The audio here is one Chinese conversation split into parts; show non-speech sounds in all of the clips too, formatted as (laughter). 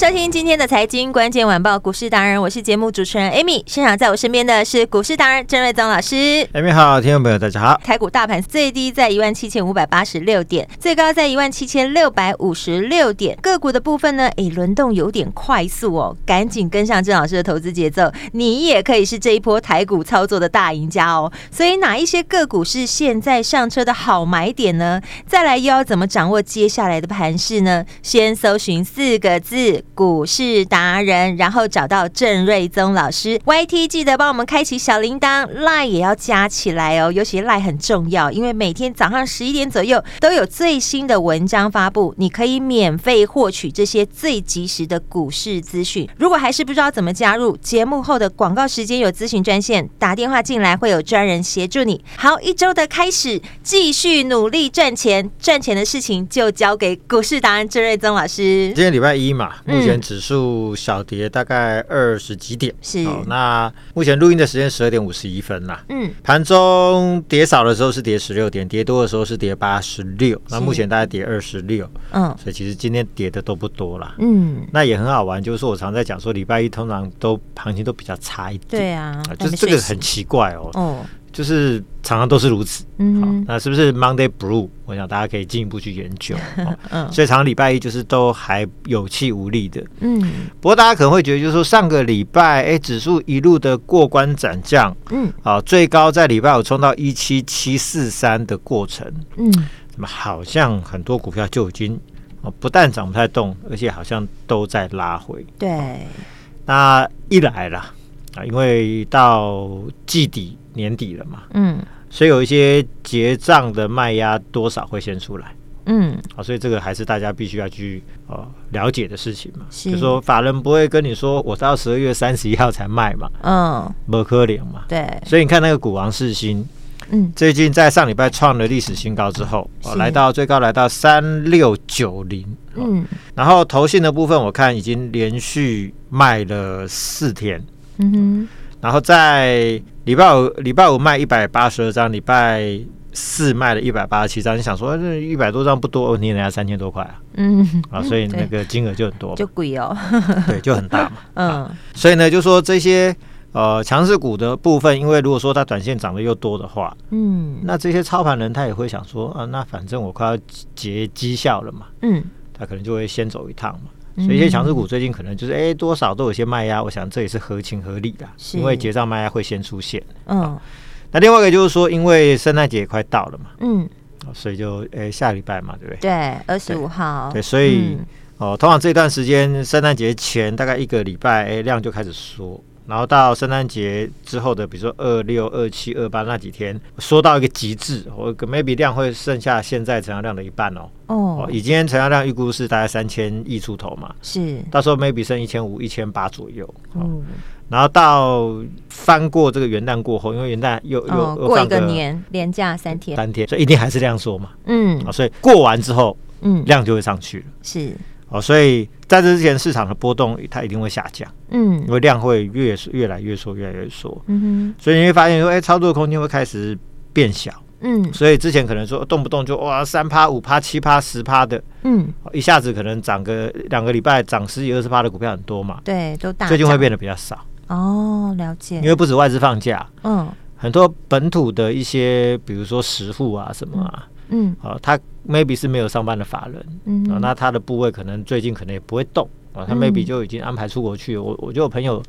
收听今天的财经关键晚报股市达人，我是节目主持人 Amy。现场在我身边的是股市达人郑瑞宗老师。Amy 好，听众朋友大家好。台股大盘最低在一万七千五百八十六点，最高在一万七千六百五十六点。个股的部分呢，诶，轮动有点快速哦，赶紧跟上郑老师的投资节奏，你也可以是这一波台股操作的大赢家哦。所以哪一些个股是现在上车的好买点呢？再来又要怎么掌握接下来的盘势呢？先搜寻四个字。股市达人，然后找到郑瑞宗老师，YT 记得帮我们开启小铃铛，Line 也要加起来哦，尤其 Line 很重要，因为每天早上十一点左右都有最新的文章发布，你可以免费获取这些最及时的股市资讯。如果还是不知道怎么加入，节目后的广告时间有咨询专线，打电话进来会有专人协助你。好，一周的开始，继续努力赚钱，赚钱的事情就交给股市达人郑瑞宗老师。今天礼拜一嘛。目前指数小跌大概二十几点，是。好，那目前录音的时间十二点五十一分啦。嗯，盘中跌少的时候是跌十六点，跌多的时候是跌八十六。那目前大概跌二十六，嗯，所以其实今天跌的都不多啦。嗯，那也很好玩，就是我常在讲说，礼拜一通常都行情都比较差一点。对啊，就是这个很奇怪哦。哦。就是常常都是如此，嗯，好，那是不是 Monday Blue？我想大家可以进一步去研究，(laughs) 嗯，所以常常礼拜一就是都还有气无力的，嗯，不过大家可能会觉得，就是说上个礼拜，哎，指数一路的过关斩将，嗯，啊，最高在礼拜五冲到一七七四三的过程，嗯，那么好像很多股票就已经哦，不但涨不太动，而且好像都在拉回，对，那一来了啊，因为到季底。年底了嘛，嗯，所以有一些结账的卖压多少会先出来，嗯，好，所以这个还是大家必须要去呃了解的事情嘛，是，就说法人不会跟你说我到十二月三十一号才卖嘛，嗯，不可能嘛，对，所以你看那个股王世新，嗯，最近在上礼拜创了历史新高之后，哦，来到最高来到三六九零，嗯，然后投信的部分我看已经连续卖了四天，嗯哼。然后在礼拜五，礼拜五卖一百八十二张，礼拜四卖了一百八十七张。你想说这一百多张不多，你人家三千多块啊？嗯，啊，所以那个金额就很多，就贵哦，(laughs) 对，就很大嘛。(laughs) 嗯，所以呢，就说这些呃强势股的部分，因为如果说它短线涨得又多的话，嗯，那这些操盘人他也会想说啊，那反正我快要结绩效了嘛，嗯，他可能就会先走一趟嘛。所以一些强势股最近可能就是哎，多少都有些卖压，我想这也是合情合理的，因为结账卖压会先出现。嗯，那另外一个就是说，因为圣诞节也快到了嘛，嗯，所以就哎下礼拜嘛，对不对？对，二十五号。对，所以哦，通常这段时间圣诞节前大概一个礼拜，哎量就开始缩。然后到圣诞节之后的，比如说二六、二七、二八那几天，说到一个极致，我 maybe 量会剩下现在成交量的一半哦。哦，以今天成交量预估是大概三千亿出头嘛，是，到时候 maybe 剩一千五、一千八左右。嗯，然后到翻过这个元旦过后，因为元旦又又、哦、过一个年连假三天，三天，所以一定还是量缩嘛。嗯，所以过完之后，嗯，量就会上去了。是。哦，所以在这之前，市场的波动它一定会下降，嗯，因为量会越越来越缩，越来越缩，嗯哼，所以你会发现说，哎、欸，操作的空间会开始变小，嗯，所以之前可能说动不动就哇三趴、五趴、七趴、十趴的，嗯，一下子可能涨个两个礼拜涨十几二十趴的股票很多嘛，对，都大，最近会变得比较少，哦，了解，因为不止外资放假，嗯，很多本土的一些，比如说实户啊什么啊。嗯，好、哦，他 maybe 是没有上班的法人，嗯、哦，那他的部位可能最近可能也不会动啊、哦，他 maybe 就已经安排出国去。嗯、我我就有朋友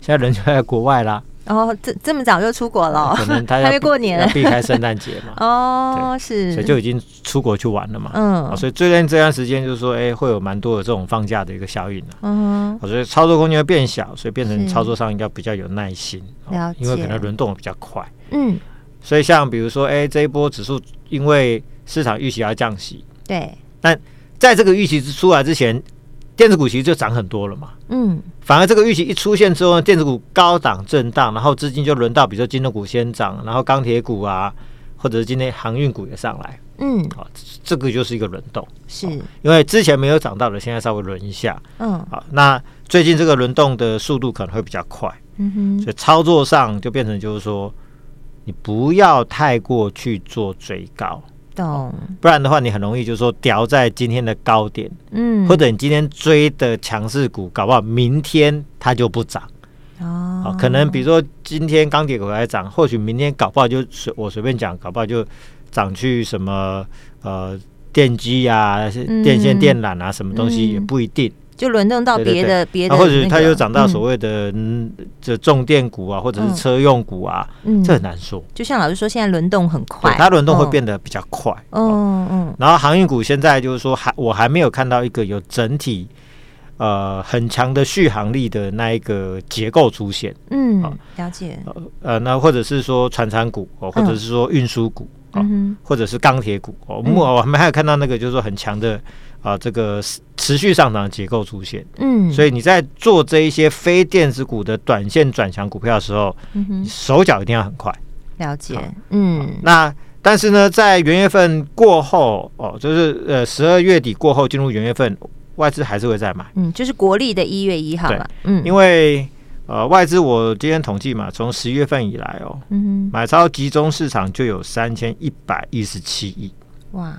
现在人就在国外啦，哦，这这么早就出国了，可能他要还没过年，避开圣诞节嘛。哦，是，所以就已经出国去玩了嘛。嗯，所以最近这段时间就是说，哎，会有蛮多的这种放假的一个效应了。嗯，所以操作空间会变小，所以变成操作上应该比较有耐心，了解，因为可能轮动比较快。嗯，所以像比如说，哎，这一波指数因为市场预期要降息，对，但在这个预期出来之前。电子股其实就涨很多了嘛，嗯，反而这个预期一出现之后，电子股高档震荡，然后资金就轮到，比如说金融股先涨，然后钢铁股啊，或者是今天航运股也上来，嗯，好，这个就是一个轮动，是。因为之前没有涨到的，现在稍微轮一下，嗯，好，那最近这个轮动的速度可能会比较快，嗯哼，所以操作上就变成就是说，你不要太过去做追高。懂，不然的话，你很容易就是说掉在今天的高点，嗯，或者你今天追的强势股，搞不好明天它就不涨哦。好，可能比如说今天钢铁股还涨，或许明天搞不好就随我随便讲，搞不好就涨去什么呃电机啊、电线电缆啊，什么东西也不一定。就轮动到别的别的，或者它又涨到所谓的嗯，这重电股啊，或者是车用股啊，这很难说。就像老师说，现在轮动很快，它轮动会变得比较快。嗯嗯。然后航运股现在就是说，还我还没有看到一个有整体呃很强的续航力的那一个结构出现。嗯，了解。呃，那或者是说船产股哦，或者是说运输股哦，或者是钢铁股哦，我我还没还有看到那个就是说很强的。啊，这个持续上涨的结构出现，嗯，所以你在做这一些非电子股的短线转强股票的时候，嗯，手脚一定要很快。了解，嗯，那但是呢，在元月份过后，哦，就是呃十二月底过后进入元月份，外资还是会再买，嗯，就是国历的一月一号嘛，嗯，因为呃外资我今天统计嘛，从十一月份以来哦，嗯哼，买超集中市场就有三千一百一十七亿，哇。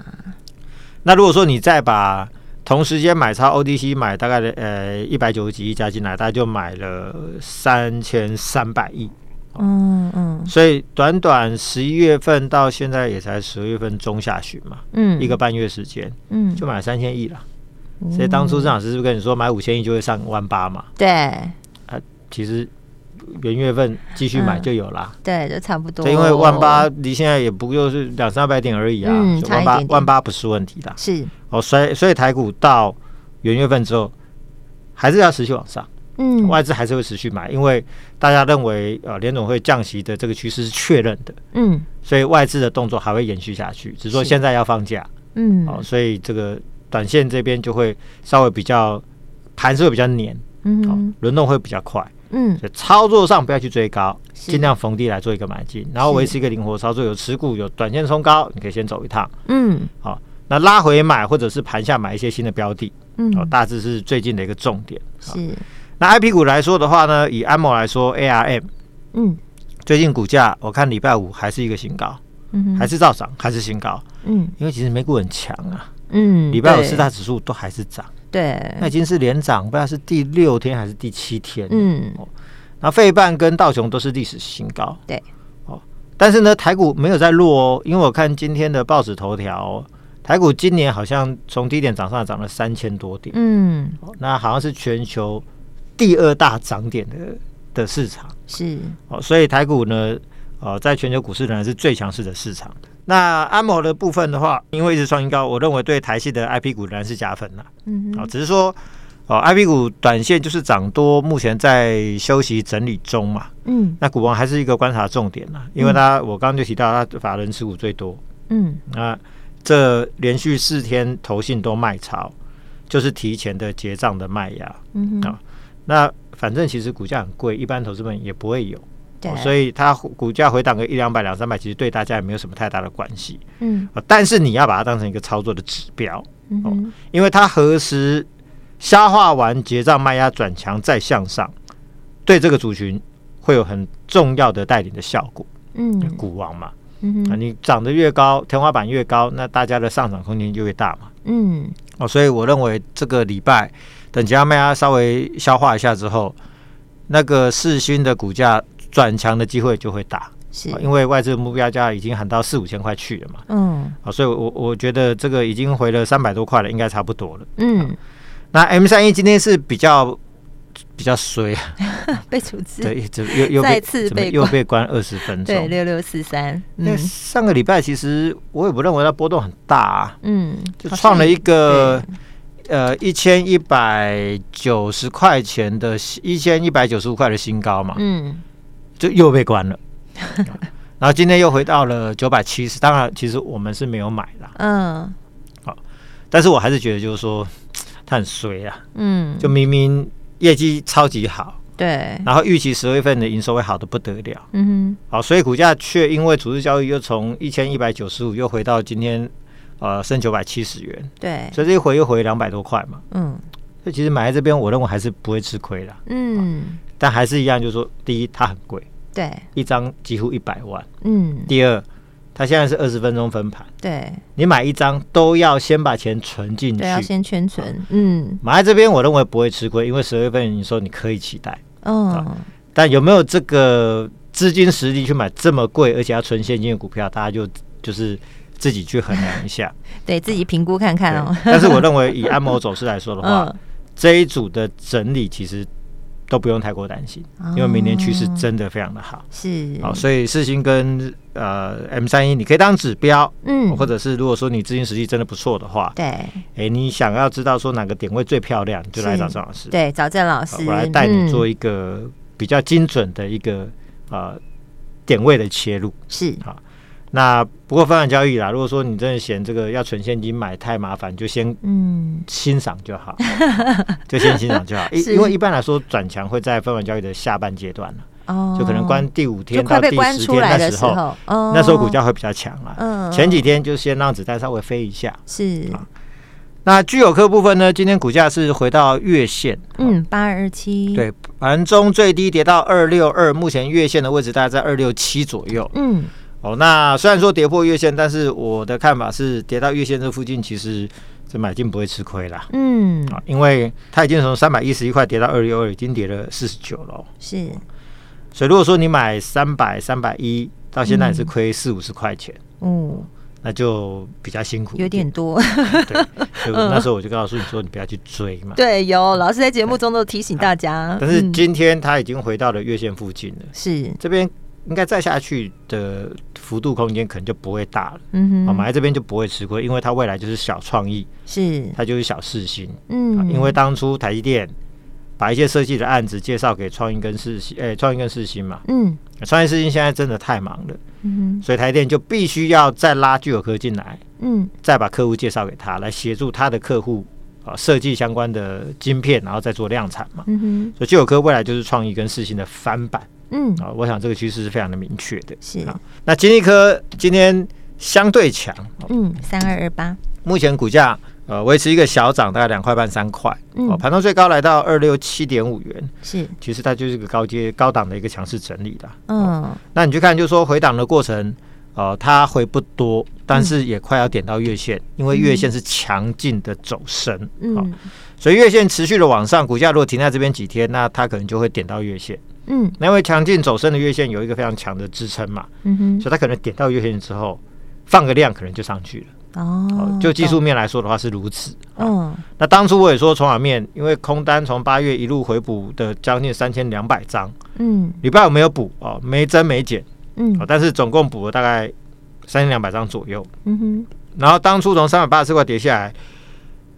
那如果说你再把同时间买超 ODC 买大概的呃一百九十几亿加进来，大概就买了三千三百亿。嗯嗯，所以短短十一月份到现在也才十月份中下旬嘛，嗯，一个半月时间，嗯，就买三千亿了。所以当初郑老师是不是跟你说买五千亿就会上万八嘛？对，啊，其实。元月份继续买就有啦，嗯、对，就差不多。因为万八离现在也不就是两三百点而已啊，嗯、万八万八不是问题的。是。哦，所以所以台股到元月份之后还是要持续往上，嗯，外资还是会持续买，因为大家认为呃联总会降息的这个趋势是确认的，嗯，所以外资的动作还会延续下去，只是说现在要放假，嗯，哦，所以这个短线这边就会稍微比较盘是会比较黏，嗯，哦，轮动会比较快。嗯，所以操作上不要去追高，尽量逢低来做一个买进，然后维持一个灵活操作。有持股有短线冲高，你可以先走一趟。嗯，好，那拉回买或者是盘下买一些新的标的，嗯，好，大致是最近的一个重点。是，那 IP 股来说的话呢，以安某来说，ARM，嗯，最近股价我看礼拜五还是一个新高，嗯，还是照涨，还是新高，嗯，因为其实美股很强啊，嗯，礼拜五四大指数都还是涨。对，那已经是连涨，不知道是第六天还是第七天。嗯，哦，那费半跟道琼都是历史新高。对，哦，但是呢，台股没有在落哦，因为我看今天的报纸头条，台股今年好像从低点涨上来涨了三千多点。嗯，哦，那好像是全球第二大涨点的的市场。是，哦，所以台股呢，呃，在全球股市仍然是最强势的市场。那 AMO 的部分的话，因为一直创新高，我认为对台系的 IP 股仍然是加分了。嗯，啊，只是说哦，IP 股短线就是涨多，目前在休息整理中嘛。嗯，那股王还是一个观察重点啦，因为他我刚刚就提到他法人持股最多。嗯，那这连续四天投信都卖超，就是提前的结账的卖压。嗯啊，那反正其实股价很贵，一般投资们也不会有。对，所以它股价回档个一两百两三百，其实对大家也没有什么太大的关系。嗯，但是你要把它当成一个操作的指标，嗯哼，因为它何时消化完结账卖压转强再向上，对这个族群会有很重要的带领的效果。嗯，股王嘛，嗯啊，你涨得越高，天花板越高，那大家的上涨空间就越大嘛。嗯，哦，所以我认为这个礼拜等其他卖压稍微消化一下之后，那个世勋的股价。转强的机会就会大，是。因为外资目标价已经喊到四五千块去了嘛。嗯，啊，所以我我觉得这个已经回了三百多块了，应该差不多了。嗯，那 M 三一今天是比较比较衰，(laughs) 被处置，对，怎么又又再次被又被关二十分钟，对，六六四三。那上个礼拜其实我也不认为它波动很大啊，嗯，就创了一个呃一千一百九十块钱的一千一百九十五块的新高嘛，嗯，就又被关了，(laughs) 然后今天又回到了九百七十，当然其实我们是没有买啦，嗯，好，但是我还是觉得就是说。他很衰啊，嗯，就明明业绩超级好，对，然后预期十月份的营收会好的不得了，嗯哼，好，所以股价却因为处置交易又从一千一百九十五又回到今天，呃，升九百七十元，对，所以这一回又回两百多块嘛，嗯，所以其实买在这边，我认为还是不会吃亏的，嗯，但还是一样，就是说，第一它很贵，对，一张几乎一百万，嗯，第二。它现在是二十分钟分盘，对，你买一张都要先把钱存进去，对，要先圈存，嗯，买在这边我认为不会吃亏，因为十月份你说你可以期待，嗯，但有没有这个资金实力去买这么贵而且要存现金的股票，大家就就是自己去衡量一下，(laughs) 对自己评估看看哦。但是我认为以安谋走势来说的话，(laughs) 这一组的整理其实。都不用太过担心，因为明年趋势真的非常的好，是。好，所以四星跟呃 M 三一你可以当指标，嗯，或者是如果说你资金实力真的不错的话，对，哎，你想要知道说哪个点位最漂亮，就来找郑老师，对，找郑老师，我来带你做一个比较精准的一个呃点位的切入，是。好。那不过分盘交易啦，如果说你真的嫌这个要存现金买太麻烦，就先嗯欣赏就好，(laughs) 就先欣赏就好。(laughs) 因因为一般来说转强会在分盘交易的下半阶段了，哦，就可能关第五天到第十天的时候，那时候股价会比较强了。嗯，前几天就先让子弹稍微飞一下。是啊，那具有科部分呢？今天股价是回到月线，嗯，八二七，对，盘中最低跌到二六二，目前月线的位置大概在二六七左右，嗯。哦，那虽然说跌破月线，但是我的看法是，跌到月线这附近，其实这买进不会吃亏啦。嗯，啊，因为它已经从三百一十一块跌到二六二，已经跌了四十九了。是，所以如果说你买三百、三百一，到现在也是亏四五十块钱。嗯，那就比较辛苦，有点多。对，(laughs) 就那时候我就告诉你说，你不要去追嘛。对，有老师在节目中都提醒大家。但是今天它已经回到了月线附近了。是，这边。应该再下去的幅度空间可能就不会大了，嗯哼，好，买在这边就不会吃亏，因为它未来就是小创意，是。它就是小世芯，嗯，因为当初台积电把一些设计的案子介绍给创意跟世芯，哎，创意跟世芯嘛，嗯，创意世芯现在真的太忙了，嗯哼，所以台积电就必须要再拉聚友科进来，嗯，再把客户介绍给他，来协助他的客户啊设计相关的晶片，然后再做量产嘛，嗯哼，所以聚友科未来就是创意跟世芯的翻版。嗯啊，我想这个趋势是非常的明确的。是啊，那金立科今天相对强，嗯，三二二八，目前股价呃维持一个小涨，大概两块半三块。哦，盘中最高来到二六七点五元。是，其实它就是一个高阶高档的一个强势整理的。嗯，那你去看，就是说回档的过程，呃，它回不多，但是也快要点到月线，因为月线是强劲的走升。嗯，所以月线持续的往上，股价如果停在这边几天，那它可能就会点到月线。嗯，那因为强劲走升的月线有一个非常强的支撑嘛，嗯哼，所以它可能点到月线之后放个量，可能就上去了。哦，就技术面来说的话是如此。嗯，那当初我也说，筹码面因为空单从八月一路回补的将近三千两百张，嗯，礼拜五没有补哦，没增没减，嗯，但是总共补了大概三千两百张左右。嗯哼，然后当初从三百八十四块跌下来，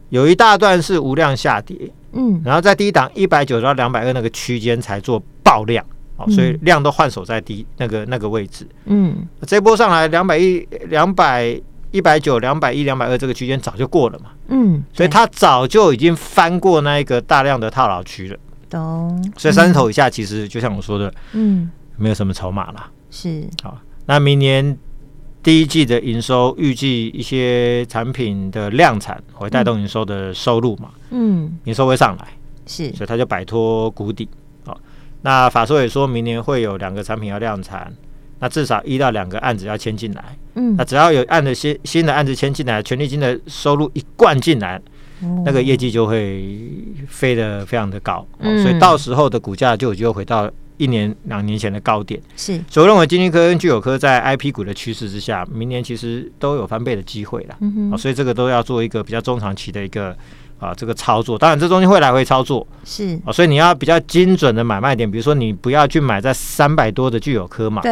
有一大段是无量下跌。嗯，然后在低档一百九到两百二那个区间才做爆量，哦，所以量都换手在低那个那个位置。嗯，这波上来两百一、两百一百九、两百一、两百二这个区间早就过了嘛。嗯，所以它早就已经翻过那一个大量的套牢区了。懂。所以三十头以下其实就像我说的，嗯，没有什么筹码了。是。好，那明年。第一季的营收预计一些产品的量产会带动营收的收入嘛？嗯，营收会上来，是，所以它就摆脱谷底。好，那法说也说明年会有两个产品要量产，那至少一到两个案子要签进来。嗯，那只要有案的新新的案子签进来，权利金的收入一灌进来，那个业绩就会飞得非常的高。嗯，所以到时候的股价就有机会回到。一年两年前的高点。是，所以我认为金立科跟聚友科在 IP 股的趋势之下，明年其实都有翻倍的机会了。嗯哼，所以这个都要做一个比较中长期的一个啊这个操作。当然这中间会来回操作，是。啊，所以你要比较精准的买卖点，比如说你不要去买在三百多的聚友科嘛，对，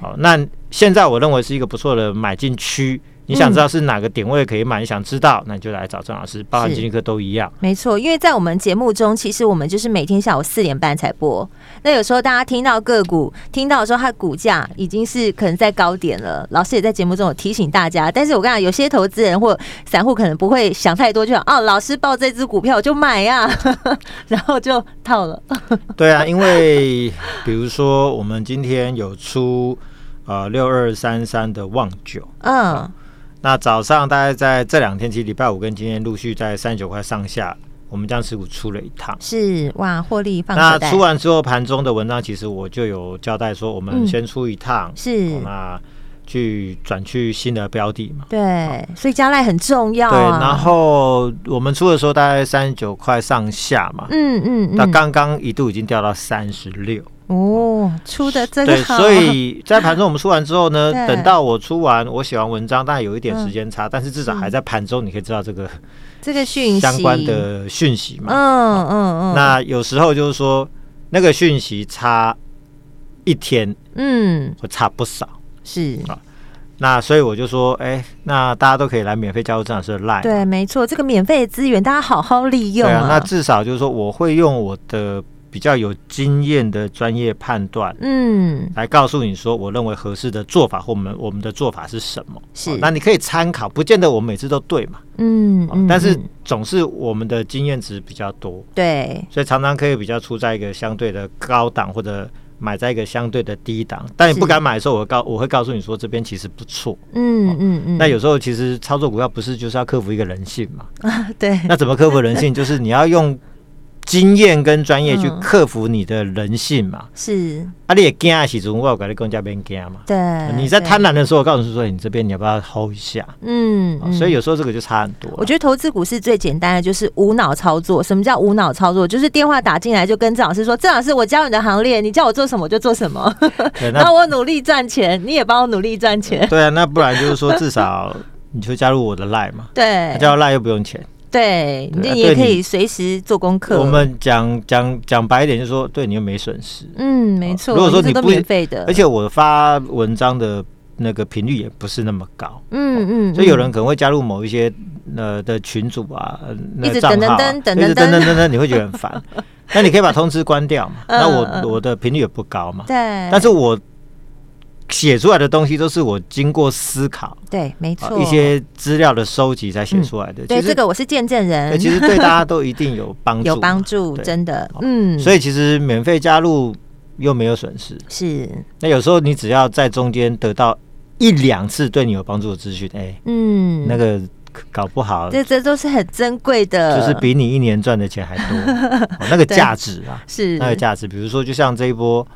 好，那现在我认为是一个不错的买进区。你想知道是哪个点位可以买？嗯、你想知道，那你就来找郑老师，包含经济课都一样。没错，因为在我们节目中，其实我们就是每天下午四点半才播。那有时候大家听到个股，听到的时候，它的股价已经是可能在高点了。老师也在节目中有提醒大家，但是我跟你讲，有些投资人或散户可能不会想太多，就想哦，老师报这只股票我就买呀，(laughs) 然后就套了。(laughs) 对啊，因为比如说我们今天有出呃六二三三的旺九，嗯。那早上大概在这两天，其实礼拜五跟今天陆续在三十九块上下，我们将持股出了一趟，是哇，获利放。那出完之后，盘中的文章其实我就有交代说，我们先出一趟，嗯、是那去转去新的标的嘛。对，所以加赖很重要、啊。对，然后我们出的时候大概三十九块上下嘛，嗯嗯，那刚刚一度已经掉到三十六。哦，出的真好。对，所以在盘中我们出完之后呢，(laughs) 等到我出完，我写完文章，当然有一点时间差，但是至少还在盘中，你可以知道这个这个讯息相关的讯息嘛。嗯嗯嗯。那有时候就是说，那个讯息差一天，嗯，会差不少。是啊，那所以我就说，哎，那大家都可以来免费加入郑老师的 Line。对，没错，这个免费的资源大家好好利用啊。那至少就是说，我会用我的。比较有经验的专业判断，嗯，来告诉你说，我认为合适的做法或我们我们的做法是什么？是，那你可以参考，不见得我们每次都对嘛，嗯，但是总是我们的经验值比较多，对，所以常常可以比较出在一个相对的高档，或者买在一个相对的低档。但你不敢买的时候，我告我会告诉你说，这边其实不错，嗯嗯嗯。那有时候其实操作股票不是就是要克服一个人性嘛？啊，(laughs) 对。那怎么克服人性？就是你要用。经验跟专业去克服你的人性嘛？是啊，你也惊啊，其实我有跟你更加别惊嘛。对，你在贪婪的时候，我告诉你说，你这边你要不要 hold 一下？嗯，所以有时候这个就差很多。我觉得投资股市最简单的就是无脑操作。什么叫无脑操作？就是电话打进来就跟郑老师说：“郑老师，我加入你的行列，你叫我做什么我就做什么。(laughs) (laughs) ”那我努力赚钱，你也帮我努力赚钱。对啊，那不然就是说，至少你就加入我的 Line 嘛。(laughs) 对，加入 Line 又不用钱。对，你也可以随时做功课。我们讲讲讲白一点，就是说，对你又没损失。嗯，没错。如果说你不免费的，而且我发文章的那个频率也不是那么高。嗯嗯。所以有人可能会加入某一些呃的群组啊，一直等等等等等等等，你会觉得很烦。(laughs) 那你可以把通知关掉嘛。那我我的频率也不高嘛。对。但是我。写出来的东西都是我经过思考，对，没错，一些资料的收集才写出来的。对，这个我是见证人。其实对大家都一定有 (laughs) 帮助，有帮助，真的。嗯，所以其实免费加入又没有损失。是。那有时候你只要在中间得到一两次对你有帮助的资讯，哎，嗯，那个搞不好，这这都是很珍贵的，就是比你一年赚的钱还多。那个 (laughs) 价值啊，是那个价值。比如说，就像这一波。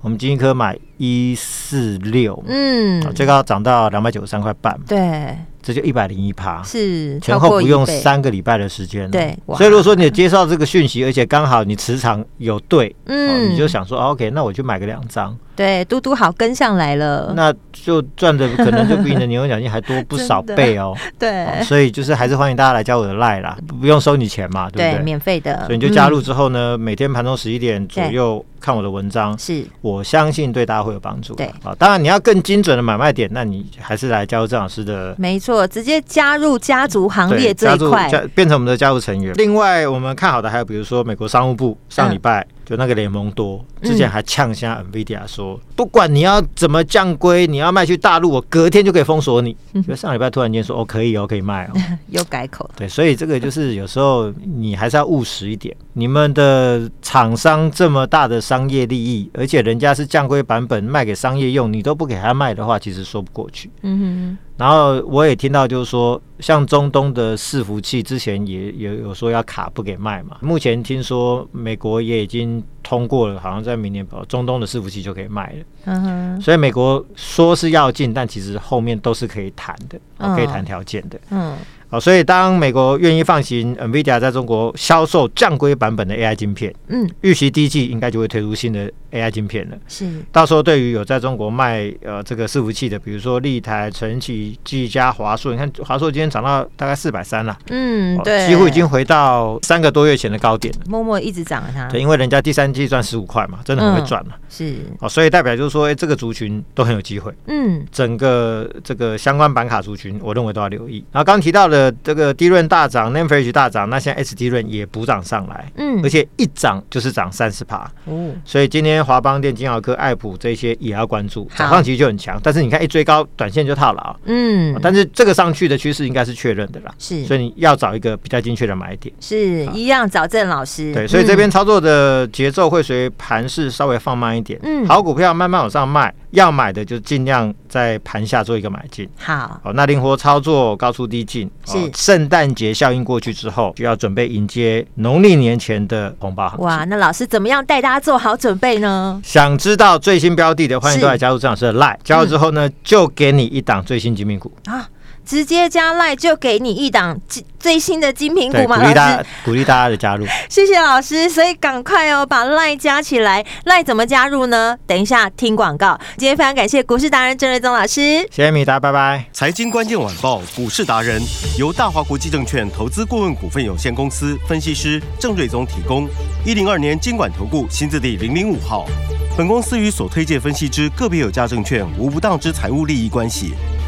我们经济科买一四六，嗯，最高涨到两百九十三块半，对，这就一百零一趴，是前后不用三个礼拜的时间，对，所以如果说你接受到这个讯息，而且刚好你磁场有对，嗯，你就想说，OK，那我就买个两张。对，嘟嘟好跟上来了，那就赚的可能就比你的年终奖金还多不少 (laughs) 倍哦。(laughs) 对，所以就是还是欢迎大家来加我的 Line 啦，不用收你钱嘛，对不对？免费的，所以你就加入之后呢，每天盘中十一点左右看我的文章，是我相信对大家会有帮助。对，啊，当然你要更精准的买卖点，那你还是来加入郑老师的，没错，直接加入家族行列这一块，变成我们的家族成员。另外，我们看好的还有比如说美国商务部上礼拜。就那个联盟多，之前还呛下 NVIDIA 说，嗯、不管你要怎么降规，你要卖去大陆，我隔天就可以封锁你。就上礼拜突然间说，哦，可以哦，可以卖哦，(laughs) 又改口。对，所以这个就是有时候你还是要务实一点。你们的厂商这么大的商业利益，而且人家是降规版本卖给商业用，你都不给他卖的话，其实说不过去。嗯哼。然后我也听到，就是说，像中东的伺服器之前也也有说要卡不给卖嘛。目前听说美国也已经通过了，好像在明年中东的伺服器就可以卖了。嗯哼，所以美国说是要进，但其实后面都是可以谈的，可以谈条件的。嗯。好，所以当美国愿意放行 NVIDIA 在中国销售降规版本的 AI 晶片，嗯，预期第一季应该就会推出新的 AI 晶片了。是，到时候对于有在中国卖呃这个伺服器的，比如说立台、晨起、技嘉、华硕，你看华硕今天涨到大概四百三了，嗯，对，几乎已经回到三个多月前的高点了。默默一直涨它，对，因为人家第三季赚十五块嘛，真的很会赚了。嗯、是，哦，所以代表就是说，哎，这个族群都很有机会。嗯，整个这个相关板卡族群，我认为都要留意。然后刚刚提到的这个低润大涨 n a m f r a g e 大涨，那现在 SDRAM 也补涨上来，嗯，而且一涨就是涨三十趴，哦，所以今天华邦电、金豪科、艾普这些也要关注，早上其实就很强，但是你看一追高，短线就套牢，嗯，但是这个上去的趋势应该是确认的啦，是，所以你要找一个比较精确的买点，是一样找郑老师，对，所以这边操作的节奏会随盘势稍微放慢一点，嗯，好股票慢慢往上卖，要买的就尽量在盘下做一个买进，好，好，那灵活操作，高出低进，是圣诞。节效应过去之后，就要准备迎接农历年前的红包行情。哇，那老师怎么样带大家做好准备呢？想知道最新标的的，欢迎都来加入郑老师的 Line。加入之后呢，嗯、就给你一档最新精品股啊。直接加赖就给你一档最新的精品股嘛？鼓励大家，鼓励大家的加入。(laughs) 谢谢老师，所以赶快哦，把赖加起来。赖怎么加入呢？等一下听广告。今天非常感谢股市达人郑瑞宗老师，谢谢米达，拜拜。财经关键晚报股市达人由大华国际证券投资顾问股份有限公司分析师郑瑞宗提供。一零二年金管投顾新字第零零五号。本公司与所推荐分析之个别有价证券无不当之财务利益关系。